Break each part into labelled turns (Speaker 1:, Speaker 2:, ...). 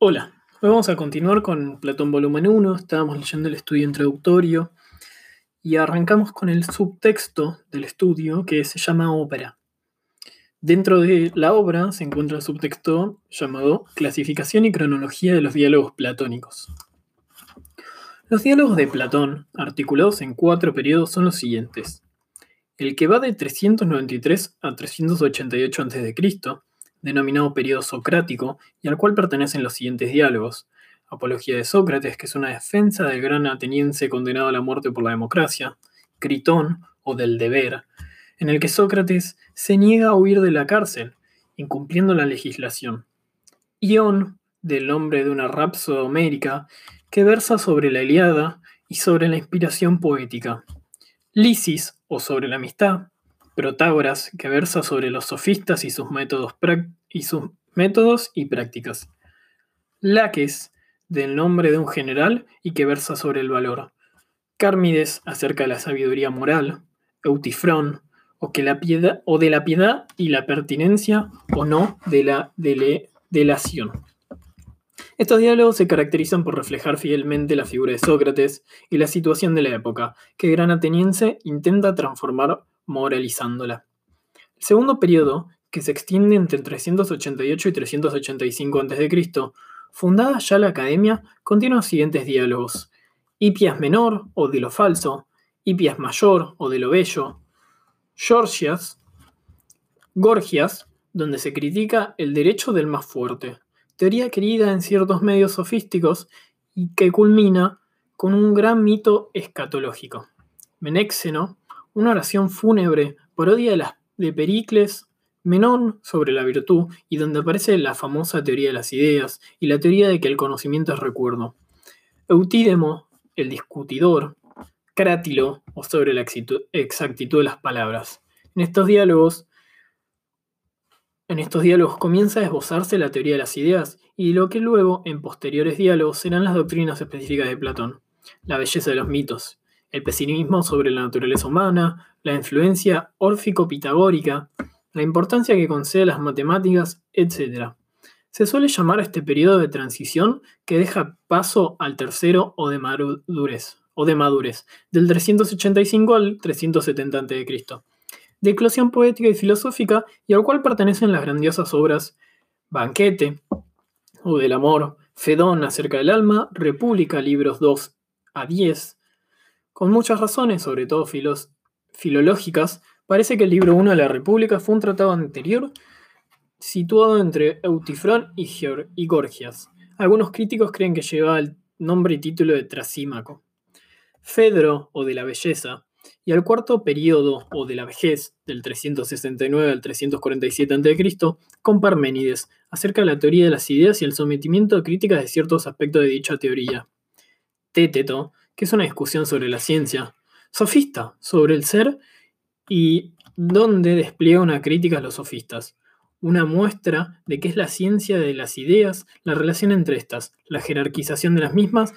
Speaker 1: Hola, hoy vamos a continuar con Platón volumen 1, estábamos leyendo el estudio introductorio y arrancamos con el subtexto del estudio que se llama ópera. Dentro de la obra se encuentra el subtexto llamado Clasificación y cronología de los diálogos platónicos. Los diálogos de Platón, articulados en cuatro periodos, son los siguientes. El que va de 393 a 388 a.C., denominado periodo socrático, y al cual pertenecen los siguientes diálogos. Apología de Sócrates, que es una defensa del gran ateniense condenado a la muerte por la democracia. Critón, o del deber, en el que Sócrates se niega a huir de la cárcel, incumpliendo la legislación. Ión, del nombre de una rapsoda homérica, que versa sobre la Iliada y sobre la inspiración poética. Lisis, o sobre la amistad, Protágoras, que versa sobre los sofistas y sus métodos, y, sus métodos y prácticas. Laques, del nombre de un general y que versa sobre el valor. Cármides, acerca de la sabiduría moral. Eutifrón, o, que la piedad, o de la piedad y la pertinencia o no de la delación. Estos diálogos se caracterizan por reflejar fielmente la figura de Sócrates y la situación de la época, que el gran ateniense intenta transformar moralizándola. El segundo periodo, que se extiende entre 388 y 385 a.C., fundada ya la academia, contiene los siguientes diálogos. Hipias menor, o de lo falso, Hipias mayor, o de lo bello, Georgias, Gorgias, donde se critica el derecho del más fuerte, teoría querida en ciertos medios sofísticos y que culmina con un gran mito escatológico. Menéxeno, una oración fúnebre, parodia de, las, de Pericles, Menón sobre la virtud, y donde aparece la famosa teoría de las ideas y la teoría de que el conocimiento es recuerdo. Eutídemo, el discutidor, Crátilo, o sobre la exactitud de las palabras. En estos diálogos, en estos diálogos comienza a esbozarse la teoría de las ideas y lo que luego, en posteriores diálogos, serán las doctrinas específicas de Platón, la belleza de los mitos, el pesimismo sobre la naturaleza humana, la influencia órfico-pitagórica, la importancia que concede las matemáticas, etc. Se suele llamar a este periodo de transición que deja paso al tercero o de madurez, o de madurez del 385 al 370 a.C., de eclosión poética y filosófica y al cual pertenecen las grandiosas obras Banquete, o del amor, Fedón acerca del alma, República, libros 2 a 10, con muchas razones, sobre todo filológicas, parece que el libro 1 de la República fue un tratado anterior situado entre Eutifrón y, Gorgias. Algunos críticos creen que llevaba el nombre y título de Trasímaco. Fedro, o de la belleza, y al cuarto periodo, o de la vejez, del 369 al 347 a.C., con Parménides, acerca de la teoría de las ideas y el sometimiento a críticas de ciertos aspectos de dicha teoría. Téteto, que es una discusión sobre la ciencia, sofista sobre el ser y donde despliega una crítica a los sofistas, una muestra de qué es la ciencia de las ideas, la relación entre estas, la jerarquización de las mismas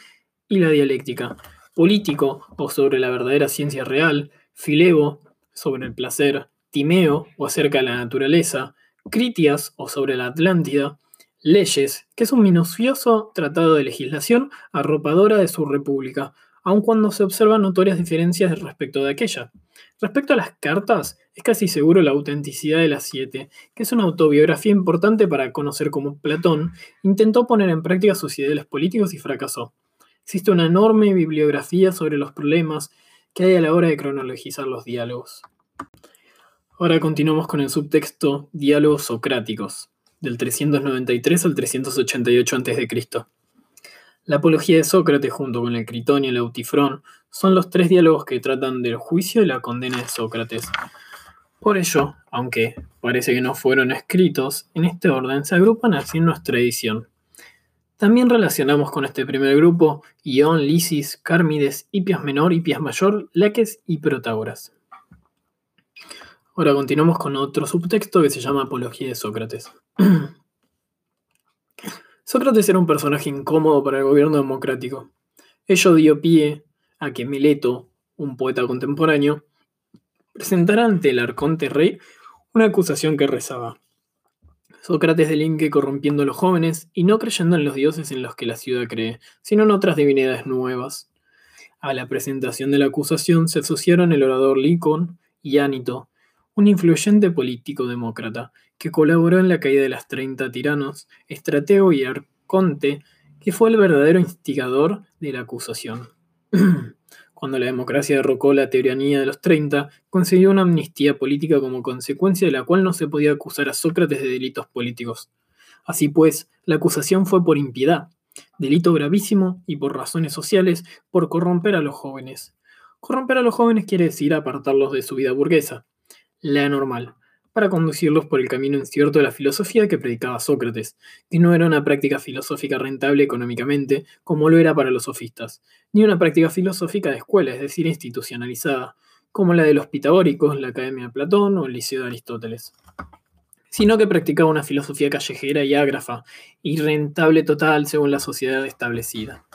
Speaker 1: y la dialéctica, político o sobre la verdadera ciencia real, filebo sobre el placer, timeo o acerca de la naturaleza, critias o sobre la Atlántida, leyes, que es un minucioso tratado de legislación arropadora de su república, aun cuando se observan notorias diferencias respecto de aquella. Respecto a las cartas, es casi seguro la autenticidad de las siete, que es una autobiografía importante para conocer cómo Platón intentó poner en práctica sus ideales políticos y fracasó. Existe una enorme bibliografía sobre los problemas que hay a la hora de cronologizar los diálogos. Ahora continuamos con el subtexto Diálogos Socráticos, del 393 al 388 a.C. La apología de Sócrates junto con el Critón y el Eutifrón son los tres diálogos que tratan del juicio y la condena de Sócrates. Por ello, aunque parece que no fueron escritos, en este orden se agrupan así en nuestra edición. También relacionamos con este primer grupo Ión, Lisis, Cármides, Hipias Menor, Hipias Mayor, Laques y Protágoras. Ahora continuamos con otro subtexto que se llama Apología de Sócrates. Sócrates era un personaje incómodo para el gobierno democrático. Ello dio pie a que Mileto, un poeta contemporáneo, presentara ante el arconte rey una acusación que rezaba. Sócrates delinque corrompiendo a los jóvenes y no creyendo en los dioses en los que la ciudad cree, sino en otras divinidades nuevas. A la presentación de la acusación se asociaron el orador Licon y Anito, un influyente político demócrata que colaboró en la caída de las 30 tiranos, estratego y arconte, que fue el verdadero instigador de la acusación. Cuando la democracia derrocó la tiranía de los 30, consiguió una amnistía política como consecuencia de la cual no se podía acusar a Sócrates de delitos políticos. Así pues, la acusación fue por impiedad, delito gravísimo y por razones sociales, por corromper a los jóvenes. Corromper a los jóvenes quiere decir apartarlos de su vida burguesa, la normal, para conducirlos por el camino incierto de la filosofía que predicaba Sócrates, que no era una práctica filosófica rentable económicamente, como lo era para los sofistas, ni una práctica filosófica de escuela, es decir, institucionalizada, como la de los pitagóricos, la Academia de Platón o el Liceo de Aristóteles, sino que practicaba una filosofía callejera y ágrafa, y rentable total según la sociedad establecida.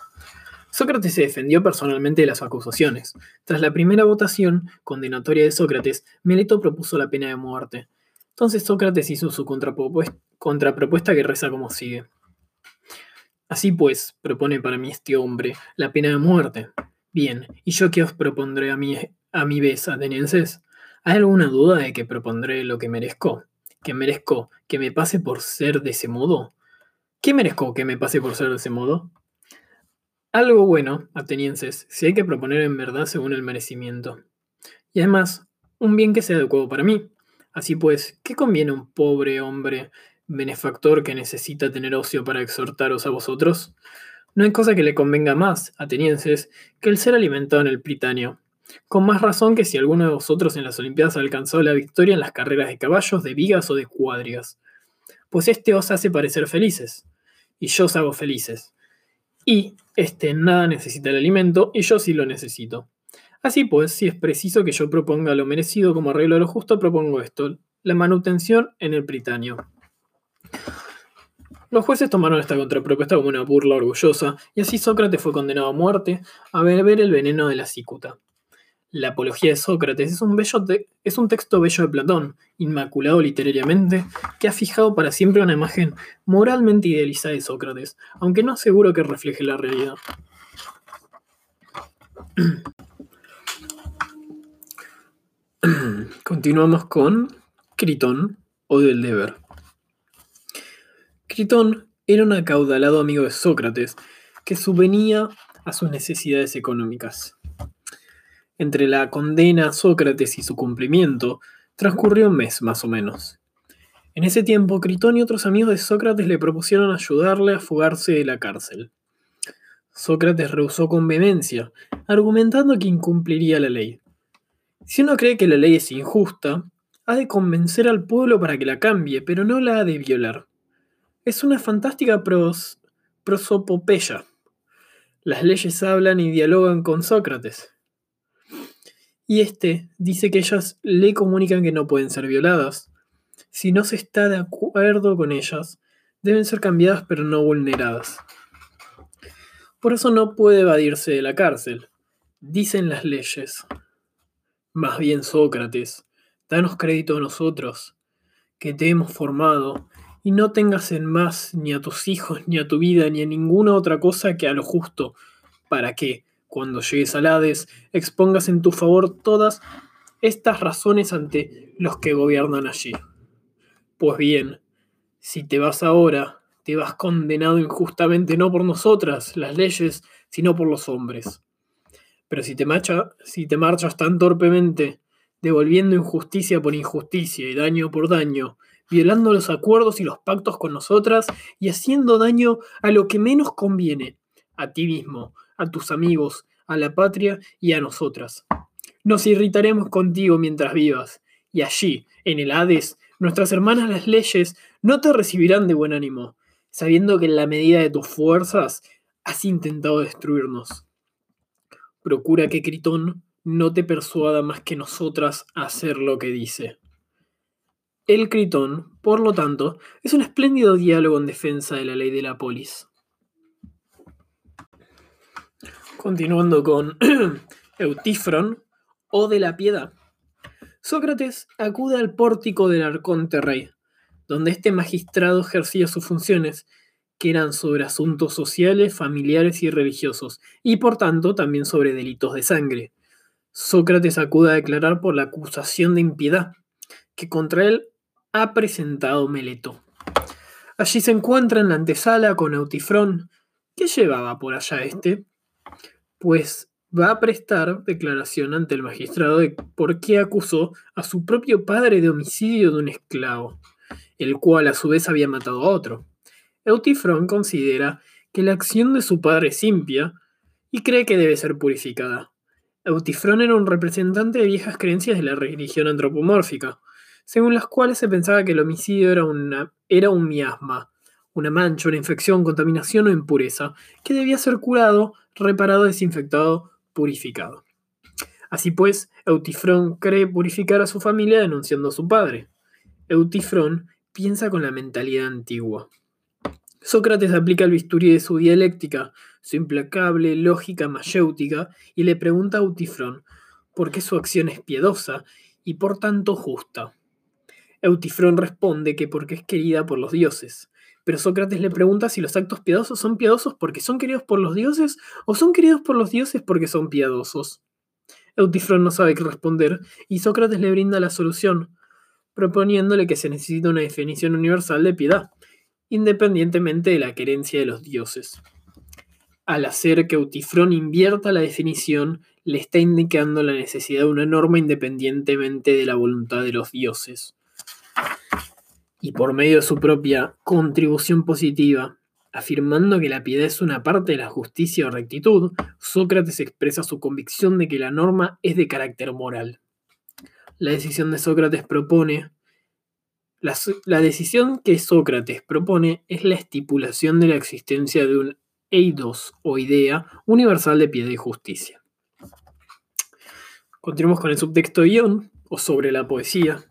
Speaker 1: Sócrates se defendió personalmente de las acusaciones. Tras la primera votación condenatoria de Sócrates, Meleto propuso la pena de muerte. Entonces Sócrates hizo su contrapropuesta que reza como sigue. Así pues, propone para mí este hombre la pena de muerte. Bien, ¿y yo qué os propondré a mi, a mi vez, atenienses? ¿Hay alguna duda de que propondré lo que merezco? ¿Que merezco que me pase por ser de ese modo? ¿Qué merezco que me pase por ser de ese modo? Algo bueno, atenienses, si hay que proponer en verdad según el merecimiento. Y además, un bien que sea adecuado para mí. Así pues, ¿qué conviene a un pobre hombre benefactor que necesita tener ocio para exhortaros a vosotros? No hay cosa que le convenga más, atenienses, que el ser alimentado en el Pritanio. Con más razón que si alguno de vosotros en las Olimpiadas ha alcanzado la victoria en las carreras de caballos, de vigas o de cuadrigas. Pues este os hace parecer felices, y yo os hago felices y este nada necesita el alimento y yo sí lo necesito. Así pues, si es preciso que yo proponga lo merecido como arreglo de lo justo, propongo esto, la manutención en el Britanio. Los jueces tomaron esta contrapropuesta como una burla orgullosa, y así Sócrates fue condenado a muerte a beber el veneno de la cicuta. La Apología de Sócrates es un, texto bello de Platón, inmaculado literariamente, que ha fijado para siempre una imagen moralmente idealizada de Sócrates, aunque no aseguro que refleje la realidad. Continuamos con Critón o del deber. Critón era un acaudalado amigo de Sócrates que subvenía a sus necesidades económicas. Entre la condena a Sócrates y su cumplimiento, transcurrió un mes más o menos. En ese tiempo, Critón y otros amigos de Sócrates le propusieron ayudarle a fugarse de la cárcel. Sócrates rehusó con vehemencia, argumentando que incumpliría la ley. Si uno cree que la ley es injusta, ha de convencer al pueblo para que la cambie, pero no la ha de violar. Es una fantástica pros prosopopeya. Las leyes hablan y dialogan con Sócrates. Y este dice que ellas le comunican que no pueden ser violadas. Si no se está de acuerdo con ellas, deben ser cambiadas pero no vulneradas. Por eso no puede evadirse de la cárcel, dicen las leyes. Más bien Sócrates, danos crédito a nosotros, que te hemos formado, y no tengas en más ni a tus hijos, ni a tu vida, ni a ninguna otra cosa que a lo justo, para que, cuando llegues al Hades, expongas en tu favor todas estas razones ante los que gobiernan allí. Pues bien, si te vas ahora, te vas condenado injustamente no por nosotras, las leyes, sino por los hombres. Pero si te, si te marchas tan torpemente, devolviendo injusticia por injusticia y daño por daño, violando los acuerdos y los pactos con nosotras y haciendo daño a lo que menos conviene, a ti mismo, a tus amigos, a la patria y a nosotras. Nos irritaremos contigo mientras vivas, y allí, en el Hades, nuestras hermanas las leyes no te recibirán de buen ánimo, sabiendo que en la medida de tus fuerzas has intentado destruirnos. Procura que Critón no te persuada más que nosotras a hacer lo que dice. El Critón, por lo tanto, es un espléndido diálogo en defensa de la ley de la polis. Continuando con Eutífron o de la piedad. Sócrates acude al pórtico del arconte rey. donde este magistrado ejercía sus funciones, que eran sobre asuntos sociales, familiares y religiosos, y por tanto también sobre delitos de sangre. Sócrates acude a declarar por la acusación de impiedad que contra él ha presentado Meleto. Allí se encuentra en la antesala con Eutifrón. ¿Qué llevaba por allá este? Pues va a prestar declaración ante el magistrado de por qué acusó a su propio padre de homicidio de un esclavo, el cual a su vez había matado a otro. Eutifrón considera que la acción de su padre es impia y cree que debe ser purificada. Eutifrón era un representante de viejas creencias de la religión antropomórfica, según las cuales se pensaba que el homicidio era, una, era un miasma, una mancha, una infección, contaminación o impureza, que debía ser curado, reparado, desinfectado, purificado. Así pues, Eutifrón cree purificar a su familia denunciando a su padre. Eutifrón piensa con la mentalidad antigua. Sócrates aplica el bisturí de su dialéctica, su implacable lógica mayéutica, y le pregunta a Eutifrón por qué su acción es piedosa y por tanto justa. Eutifrón responde que porque es querida por los dioses. Pero Sócrates le pregunta si los actos piadosos son piadosos porque son queridos por los dioses o son queridos por los dioses porque son piadosos. Eutifrón no sabe qué responder y Sócrates le brinda la solución, proponiéndole que se necesita una definición universal de piedad independientemente de la querencia de los dioses. Al hacer que Eutifrón invierta la definición, le está indicando la necesidad de una norma independientemente de la voluntad de los dioses. Y por medio de su propia contribución positiva, afirmando que la piedad es una parte de la justicia o rectitud, Sócrates expresa su convicción de que la norma es de carácter moral. La decisión de Sócrates propone la, decisión que Sócrates propone es la estipulación de la existencia de un eidos o idea universal de piedad y justicia. Continuamos con el subtexto guion o sobre la poesía.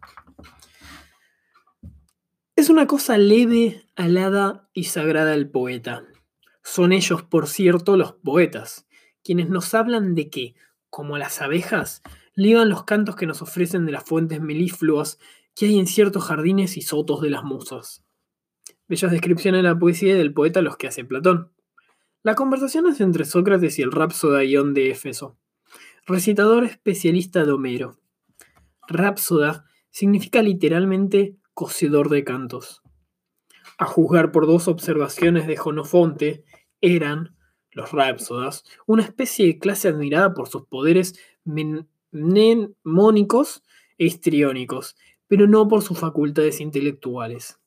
Speaker 1: Es una cosa leve, alada y sagrada al poeta. Son ellos, por cierto, los poetas, quienes nos hablan de que, como las abejas, liban los cantos que nos ofrecen de las fuentes melifluas que hay en ciertos jardines y sotos de las musas. Bellas descripciones de la poesía y del poeta los que hace Platón. La conversación es entre Sócrates y el Rapsoda Ión de Éfeso, recitador especialista de Homero. Rapsoda significa literalmente cocedor de cantos. A juzgar por dos observaciones de Jonofonte, eran, los Rapsodas, una especie de clase admirada por sus poderes mnemónicos e histriónicos, pero no por sus facultades intelectuales.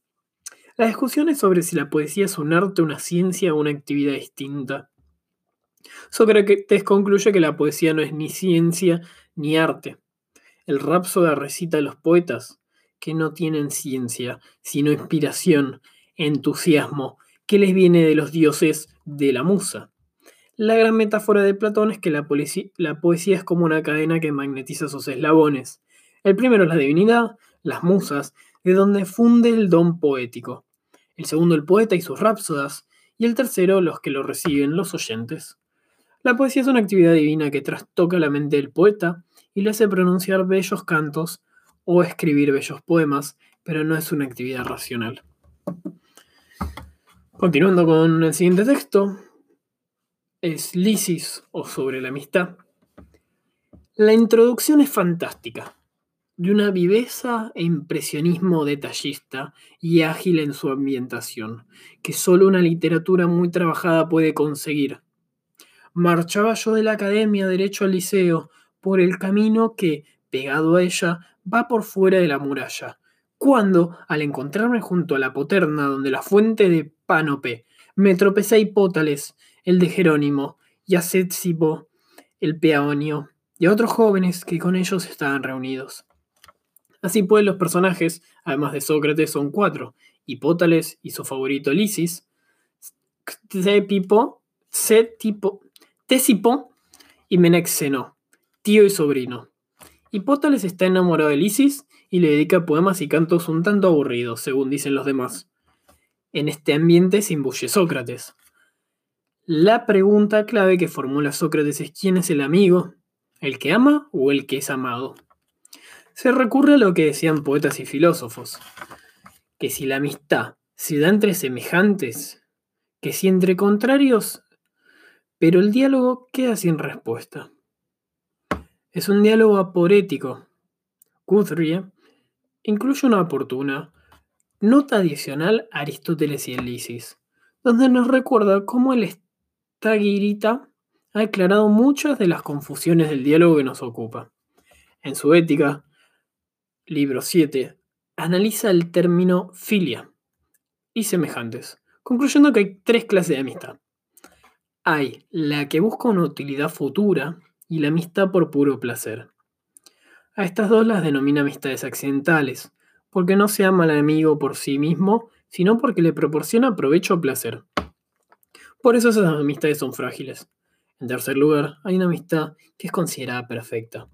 Speaker 1: La discusión es sobre si la poesía es un arte, una ciencia o una actividad distinta. Sócrates concluye que la poesía no es ni ciencia ni arte. El Rapsoda recita a los poetas, que no tienen ciencia, sino inspiración, entusiasmo, que les viene de los dioses de la musa. La gran metáfora de Platón es que la, la poesía es como una cadena que magnetiza sus eslabones. El primero es la divinidad, las musas, de donde funde el don poético. El segundo el poeta y sus rapsodas, y el tercero los que lo reciben, los oyentes. La poesía es una actividad divina que trastoca la mente del poeta y le hace pronunciar bellos cantos o escribir bellos poemas, pero no es una actividad racional. Continuando con el siguiente texto, es Lisis o sobre la amistad. La introducción es fantástica de una viveza e impresionismo detallista y ágil en su ambientación, que solo una literatura muy trabajada puede conseguir. Marchaba yo de la academia derecho al liceo, por el camino que, pegado a ella, va por fuera de la muralla, cuando, al encontrarme junto a la poterna donde la fuente de Pánope, me tropecé a Hipótales, el de Jerónimo, y a el peonio, y a otros jóvenes que con ellos estaban reunidos. Así pues, los personajes, además de Sócrates, son cuatro: Hipótales y su favorito Lisis, Ctésipo, Tésipo y Menexeno, tío y sobrino. Hipótales está enamorado de Lisis y le dedica poemas y cantos un tanto aburridos, según dicen los demás. En este ambiente se imbuye Sócrates. La pregunta clave que formula Sócrates es quién es el amigo, el que ama o el que es amado se recurre a lo que decían poetas y filósofos, que si la amistad se da entre semejantes, que si entre contrarios, pero el diálogo queda sin respuesta. Es un diálogo aporético. Guthrie incluye una oportuna nota adicional a Aristóteles y el donde nos recuerda cómo el Estagirita ha aclarado muchas de las confusiones del diálogo que nos ocupa. En su Ética, libro 7, analiza el término filia y semejantes, concluyendo que hay tres clases de amistad. Hay la que busca una utilidad futura y la amistad por puro placer. A estas dos las denomina amistades accidentales, porque no se ama al amigo por sí mismo, sino porque le proporciona provecho o placer. Por eso esas amistades son frágiles. En tercer lugar, hay una amistad que es considerada perfecta.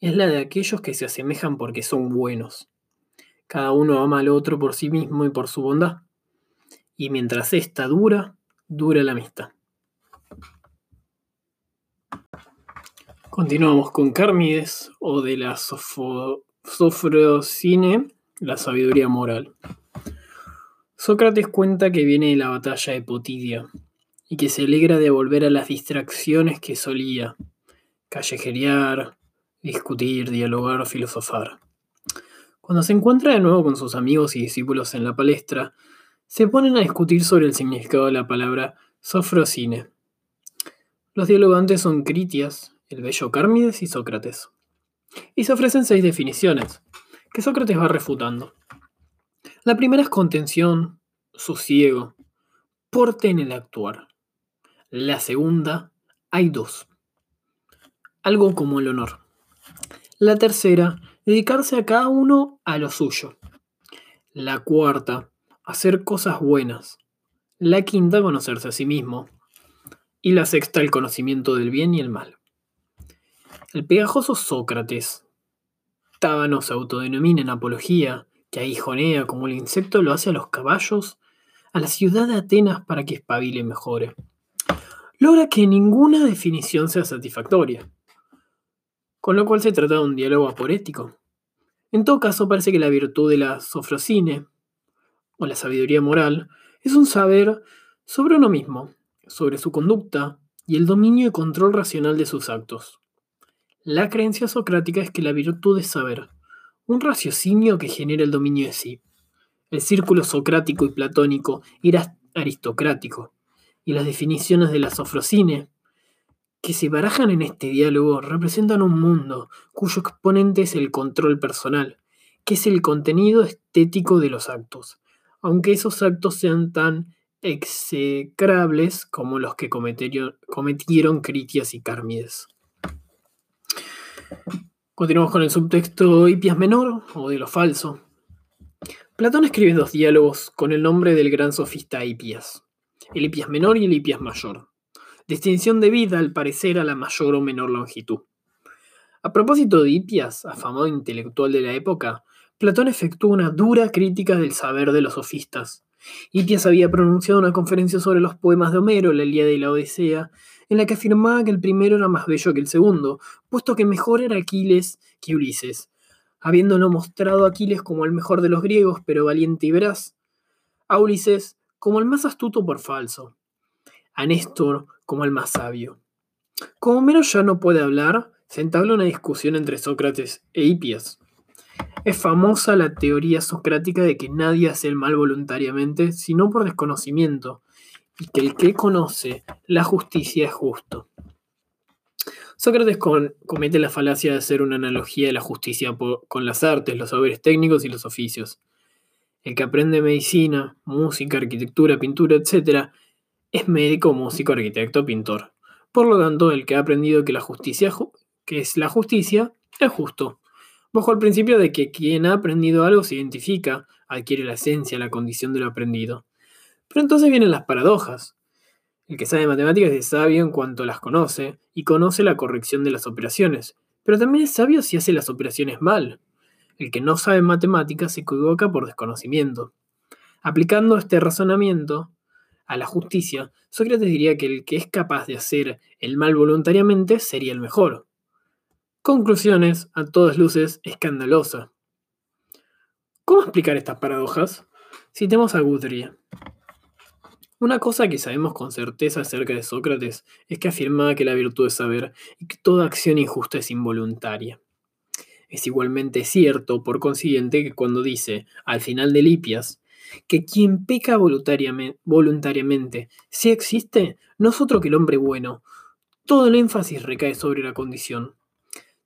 Speaker 1: Es la de aquellos que se asemejan porque son buenos. Cada uno ama al otro por sí mismo y por su bondad. Y mientras esta dura, dura la amistad. Continuamos con Cármides o de la Sofrocine, la sabiduría moral. Sócrates cuenta que viene de la batalla de Potidia y que se alegra de volver a las distracciones que solía, callejerear, discutir, dialogar, filosofar. Cuando se encuentra de nuevo con sus amigos y discípulos en la palestra, se ponen a discutir sobre el significado de la palabra sofrocine. Los dialogantes son Critias, el bello Cármides y Sócrates. Y se ofrecen seis definiciones, que Sócrates va refutando. La primera es contención, sosiego, porte en el actuar. La segunda, hay dos. Algo como el honor. La tercera, dedicarse a cada uno a lo suyo. La cuarta, hacer cosas buenas. La quinta, conocerse a sí mismo. Y la sexta, el conocimiento del bien y el mal. El pegajoso Sócrates, Tábano se autodenomina en Apología, que aguijonea como el insecto lo hace a los caballos, a la ciudad de Atenas para que espabile mejore. Logra que ninguna definición sea satisfactoria, con lo cual se trata de un diálogo aporético. En todo caso, parece que la virtud de la sofrocine, o la sabiduría moral, es un saber sobre uno mismo, sobre su conducta y el dominio y control racional de sus actos. La creencia socrática es que la virtud es saber, un raciocinio que genera el dominio de sí. El círculo socrático y platónico era aristocrático, y las definiciones de la sofrocine que se barajan en este diálogo representan un mundo cuyo exponente es el control personal, que es el contenido estético de los actos, aunque esos actos sean tan execrables como los que cometieron, Critias y Cármides. Continuamos con el subtexto Hipias menor o de lo falso. Platón escribe dos diálogos con el nombre del gran sofista Hipias, el Hipias menor y el Hipias mayor. Distinción debida al parecer a la mayor o menor longitud. A propósito de Hipias, afamado intelectual de la época, Platón efectuó una dura crítica del saber de los sofistas. Hipias había pronunciado una conferencia sobre los poemas de Homero, la Ilíada y la Odisea, en la que afirmaba que el primero era más bello que el segundo, puesto que mejor era Aquiles que Ulises, habiéndolo mostrado a Aquiles como el mejor de los griegos, pero valiente y veraz, a Ulises como el más astuto por falso, a Néstor como el más sabio. Como Homero ya no puede hablar, se entabla una discusión entre Sócrates e Hipias. Es famosa la teoría socrática de que nadie hace el mal voluntariamente, sino por desconocimiento, y que el que conoce la justicia es justo. Sócrates comete la falacia de hacer una analogía de la justicia con las artes, los saberes técnicos y los oficios. El que aprende medicina, música, arquitectura, pintura, etc., es médico, músico, arquitecto, pintor. Por lo tanto, el que ha aprendido que la justicia, que es la justicia, es justo. Bajo el principio de que quien ha aprendido algo se identifica, adquiere la esencia, la condición de lo aprendido. Pero entonces vienen las paradojas. El que sabe matemáticas es sabio en cuanto las conoce y conoce la corrección de las operaciones, pero también es sabio si hace las operaciones mal. El que no sabe matemáticas se equivoca por desconocimiento. Aplicando este razonamiento a la justicia, Sócrates diría que el que es capaz de hacer el mal voluntariamente sería el mejor. Conclusiones, a todas luces, escandalosa. ¿Cómo explicar estas paradojas? Citemos a Guthrie. Una cosa que sabemos con certeza acerca de Sócrates es que afirmaba que la virtud es saber y que toda acción injusta es involuntaria. Es igualmente cierto, por consiguiente, que cuando dice, al final de Lipias, que quien peca voluntariamente, voluntariamente si existe, no es otro que el hombre bueno, todo el énfasis recae sobre la condición.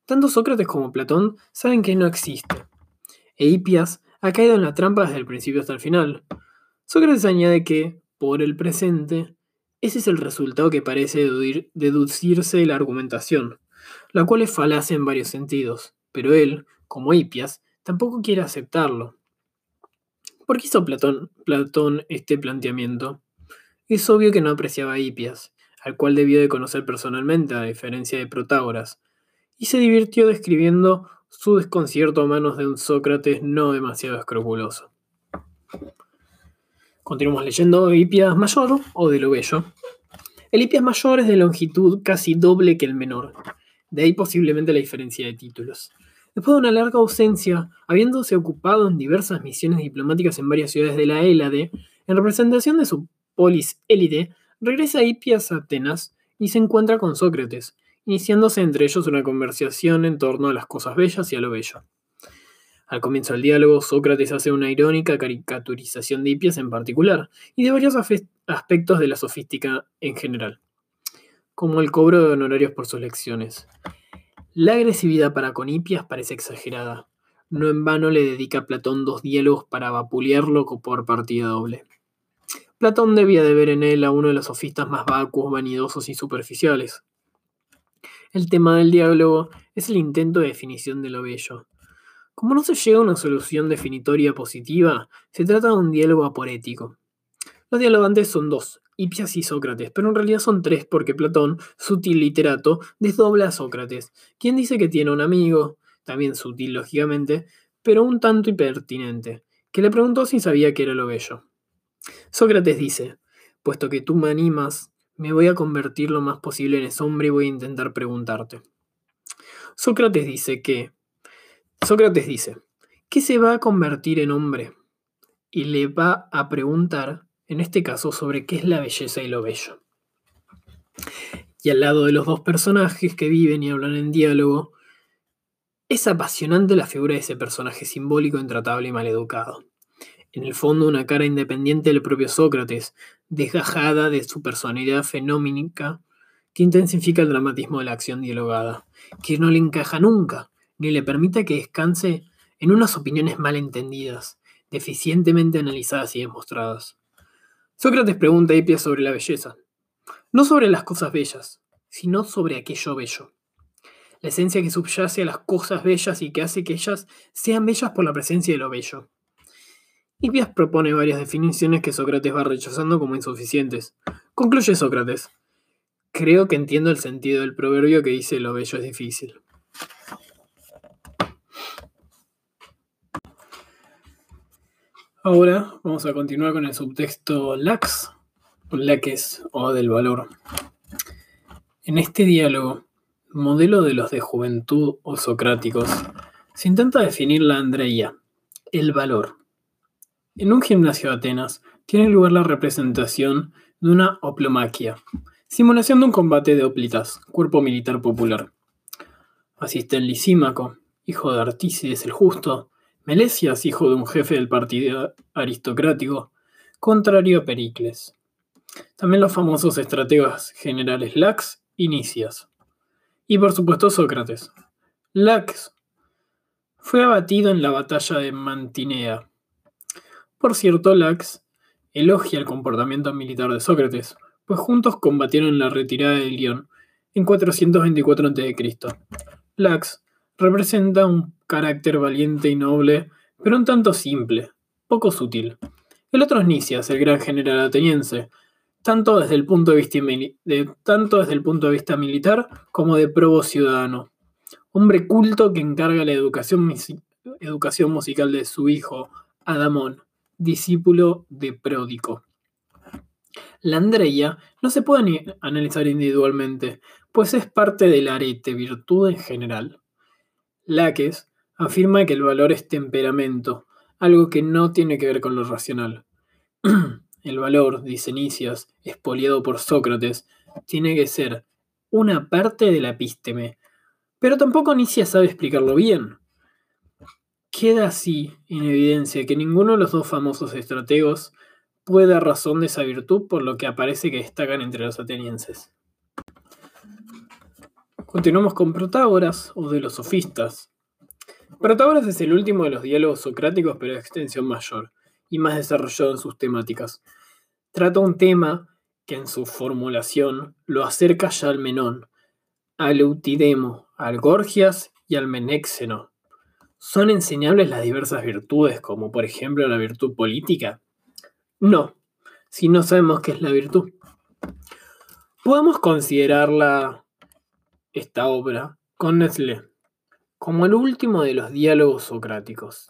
Speaker 1: Tanto Sócrates como Platón saben que no existe. E Hipias ha caído en la trampa desde el principio hasta el final. Sócrates añade que, por el presente, ese es el resultado que parece deducirse de la argumentación, la cual es falaz en varios sentidos, pero él, como Hipias, tampoco quiere aceptarlo. ¿Por qué hizo Platón, Platón este planteamiento? Es obvio que no apreciaba a Hipias, al cual debió de conocer personalmente, a diferencia de Protágoras, y se divirtió describiendo su desconcierto a manos de un Sócrates no demasiado escrupuloso. Continuamos leyendo Hipias mayor o de lo bello. El Hipias mayor es de longitud casi doble que el menor, de ahí posiblemente la diferencia de títulos. Después de una larga ausencia, habiéndose ocupado en diversas misiones diplomáticas en varias ciudades de la Hélade, en representación de su polis élide, regresa Hipias a Atenas y se encuentra con Sócrates, iniciándose entre ellos una conversación en torno a las cosas bellas y a lo bello. Al comienzo del diálogo, Sócrates hace una irónica caricaturización de Hipias en particular y de varios aspectos de la sofística en general, como el cobro de honorarios por sus lecciones. La agresividad para con Hipias parece exagerada. No en vano le dedica a Platón dos diálogos para vapulearlo por partida doble. Platón debía de ver en él a uno de los sofistas más vacuos, vanidosos y superficiales. El tema del diálogo es el intento de definición de lo bello, como no se llega a una solución definitoria positiva, se trata de un diálogo aporético. Los dialogantes son dos, Hipias y Sócrates, pero en realidad son tres porque Platón, sutil literato, desdobla a Sócrates, quien dice que tiene un amigo, también sutil lógicamente, pero un tanto impertinente, que le preguntó si sabía qué era lo bello. Sócrates dice, puesto que tú me animas, me voy a convertir lo más posible en ese hombre y voy a intentar preguntarte. Sócrates dice que, Sócrates dice, ¿qué se va a convertir en hombre? Y le va a preguntar, en este caso, sobre qué es la belleza y lo bello. Y al lado de los dos personajes que viven y hablan en diálogo, es apasionante la figura de ese personaje simbólico, intratable y maleducado. En el fondo, una cara independiente del propio Sócrates, desgajada de su personalidad fenóminica, que intensifica el dramatismo de la acción dialogada, que no le encaja nunca, ni le permite que descanse en unas opiniones mal entendidas, deficientemente analizadas y demostradas. Sócrates pregunta a Hipia sobre la belleza, no sobre las cosas bellas, sino sobre aquello bello. La esencia que subyace a las cosas bellas y que hace que ellas sean bellas por la presencia de lo bello. Hipias propone varias definiciones que Sócrates va rechazando como insuficientes. Concluye Sócrates. Creo que entiendo el sentido del proverbio que dice lo bello es difícil. Ahora vamos a continuar con el subtexto lax, o laques o del valor. En este diálogo, modelo de los de juventud o socráticos, se intenta definir la Andreia, el valor. En un gimnasio de Atenas tiene lugar la representación de una oplomaquia, simulación de un combate de oplitas, cuerpo militar popular. Asisten Lisímaco, hijo de Artícides el Justo, Melesias, hijo de un jefe del partido aristocrático, contrario a Pericles. También los famosos estrategas generales Lax y Nicias. Y por supuesto Sócrates. Lax fue abatido en la batalla de Mantinea. Por cierto, Lax elogia el comportamiento militar de Sócrates, pues juntos combatieron la retirada de Lión en 424 a.C. Lax representa un carácter valiente y noble, pero un tanto simple, poco sutil. El otro es Nicias, el gran general ateniense, tanto desde el punto de vista, militar como de probo ciudadano. Hombre culto que encarga la educación, educación musical de su hijo, Adamón, discípulo de Pródico. La Andrea no se puede analizar individualmente, pues es parte del arete, virtud en general. Laques afirma que el valor es temperamento, algo que no tiene que ver con lo racional. El valor, dice Nicias, expoliado por Sócrates, tiene que ser una parte de la epísteme, pero tampoco Nicias sabe explicarlo bien. Queda así en evidencia que ninguno de los dos famosos estrategos puede dar razón de esa virtud por lo que aparece que destacan entre los atenienses. Continuamos con Protágoras o de los sofistas. Protágoras es el último de los diálogos socráticos pero de extensión mayor y más desarrollado en sus temáticas. Trata un tema que en su formulación lo acerca ya al Menón, al Eutidemo, al Gorgias y al Menéxeno. ¿Son enseñables las diversas virtudes, como por ejemplo la virtud política? No, si no sabemos qué es la virtud. Podemos considerarla, esta obra, con Nestlé, como el último de los diálogos socráticos,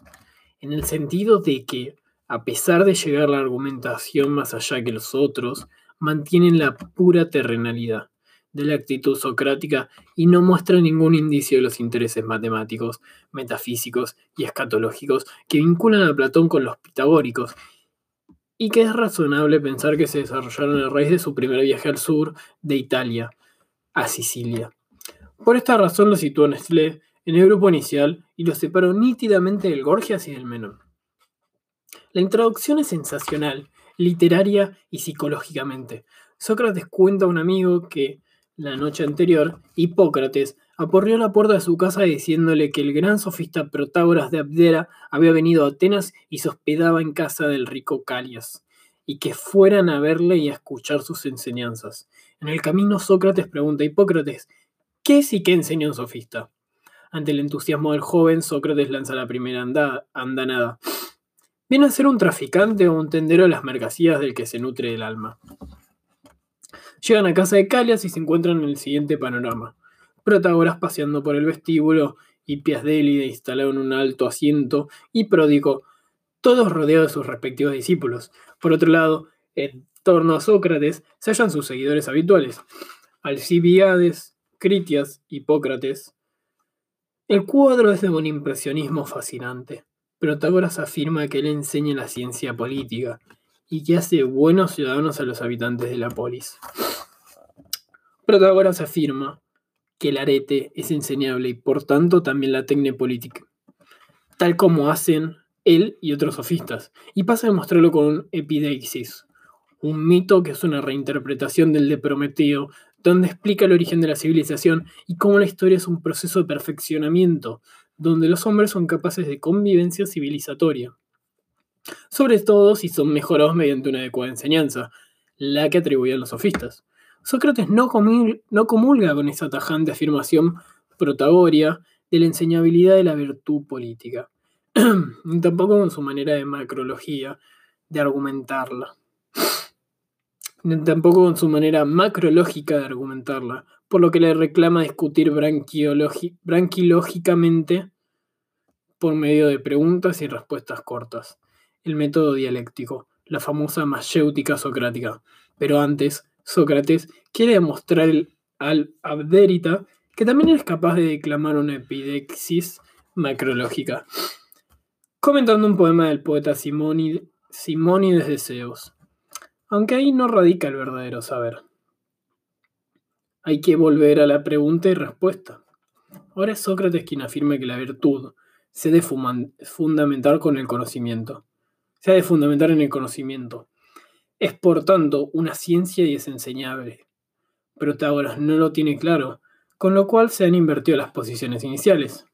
Speaker 1: en el sentido de que, a pesar de llegar la argumentación más allá que los otros, mantienen la pura terrenalidad de la actitud socrática y no muestra ningún indicio de los intereses matemáticos, metafísicos y escatológicos que vinculan a Platón con los pitagóricos y que es razonable pensar que se desarrollaron a raíz de su primer viaje al sur de Italia, a Sicilia. Por esta razón lo situó Nestlé en el grupo inicial y lo separó nítidamente del Gorgias y del Menón. La introducción es sensacional, literaria y psicológicamente. Sócrates cuenta a un amigo que, la noche anterior, Hipócrates aporrió la puerta de su casa diciéndole que el gran sofista Protágoras de Abdera había venido a Atenas y se hospedaba en casa del rico Calias, y que fueran a verle y a escuchar sus enseñanzas. En el camino Sócrates pregunta a Hipócrates, ¿qué es y qué enseña un sofista? Ante el entusiasmo del joven, Sócrates lanza la primera andanada. Viene a ser un traficante o un tendero de las mercancías del que se nutre el alma. Llegan a casa de Calias y se encuentran en el siguiente panorama. Protágoras paseando por el vestíbulo, y Piasdélide instalado en un alto asiento, y Pródico, todos rodeados de sus respectivos discípulos. Por otro lado, en torno a Sócrates se hallan sus seguidores habituales, Alcibiades, Critias, Hipócrates. El cuadro es de un impresionismo fascinante. Protágoras afirma que él enseña la ciencia política y que hace buenos ciudadanos a los habitantes de la polis. Protágoras afirma que el arete es enseñable y por tanto también la técnica política, tal como hacen él y otros sofistas, y pasa a demostrarlo con un epideixis, un mito que es una reinterpretación del de Prometeo, donde explica el origen de la civilización y cómo la historia es un proceso de perfeccionamiento, donde los hombres son capaces de convivencia civilizatoria. Sobre todo si son mejorados mediante una adecuada enseñanza, la que atribuían los sofistas. Sócrates no, comulga con esa tajante afirmación protagoria de la enseñabilidad de la virtud política, ni tampoco con su manera de macrología de argumentarla, tampoco con su manera macrológica de argumentarla, por lo que le reclama discutir branquilógicamente por medio de preguntas y respuestas cortas, el método dialéctico, la famosa mayéutica socrática. Pero antes, Sócrates quiere demostrar al Abderita que también es capaz de declamar una epidexis macrológica, comentando un poema del poeta Simónides de Zeus. Aunque ahí no radica el verdadero saber. Hay que volver a la pregunta y respuesta. Ahora es Sócrates quien afirma que la virtud se debe fundamentar con el conocimiento. Se ha de fundamentar en el conocimiento. Es por tanto una ciencia y es enseñable. Protágoras no lo tiene claro, con lo cual se han invertido las posiciones iniciales.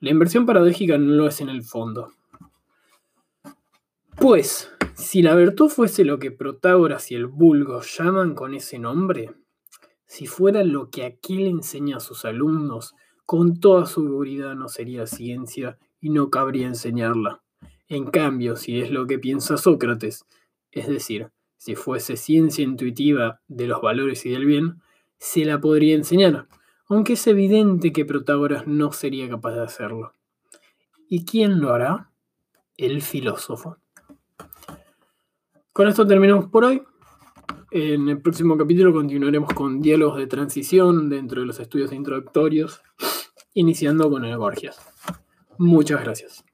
Speaker 1: La inversión paradójica no lo es en el fondo. Pues, si la virtud fuese lo que Protágoras y el vulgo llaman con ese nombre, si fuera lo que aquel enseña a sus alumnos, con toda seguridad no sería ciencia y no cabría enseñarla. En cambio, si es lo que piensa Sócrates, es decir, si fuese ciencia intuitiva de los valores y del bien, se la podría enseñar, aunque es evidente que Protágoras no sería capaz de hacerlo. ¿Y quién lo hará? El filósofo. Con esto terminamos por hoy. En el próximo capítulo continuaremos con diálogos de transición dentro de los estudios introductorios, iniciando con el Gorgias. Muchas gracias.